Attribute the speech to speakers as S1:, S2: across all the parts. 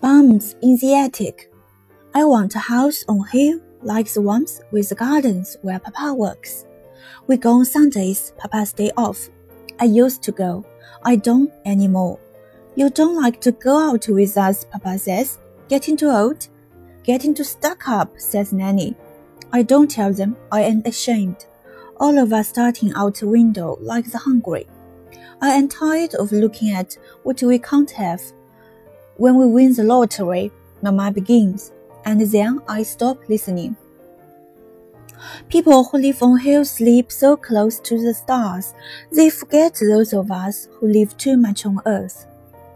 S1: Bums in the attic. I want a house on hill like the ones with the gardens where Papa works. We go on Sundays, Papa's day off. I used to go. I don't anymore. You don't like to go out with us, Papa says. Getting too old? Getting too stuck up, says Nenny. I don't tell them. I am ashamed. All of us starting out window like the hungry. I am tired of looking at what we can't have. When we win the lottery, Mama begins, and then I stop listening. People who live on hills sleep so close to the stars, they forget those of us who live too much on earth.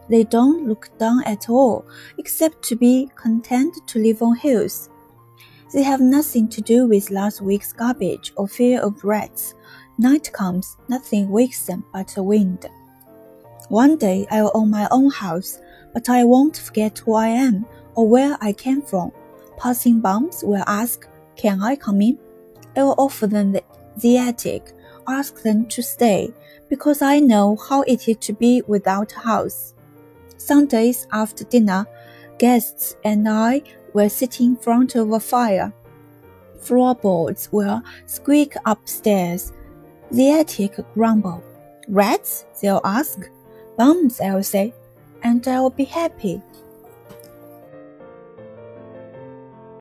S1: They don't look down at all, except to be content to live on hills. They have nothing to do with last week's garbage or fear of rats. Night comes, nothing wakes them but the wind. One day I will own my own house, but I won't forget who I am or where I came from. Passing bums will ask, Can I come in? I will offer them the, the attic, ask them to stay, because I know how it is to be without a house. Sundays after dinner, guests and I were sitting in front of a fire. Floorboards will squeak upstairs. The attic grumble. Rats? They'll ask. Bums, I'll say. And I'll be happy.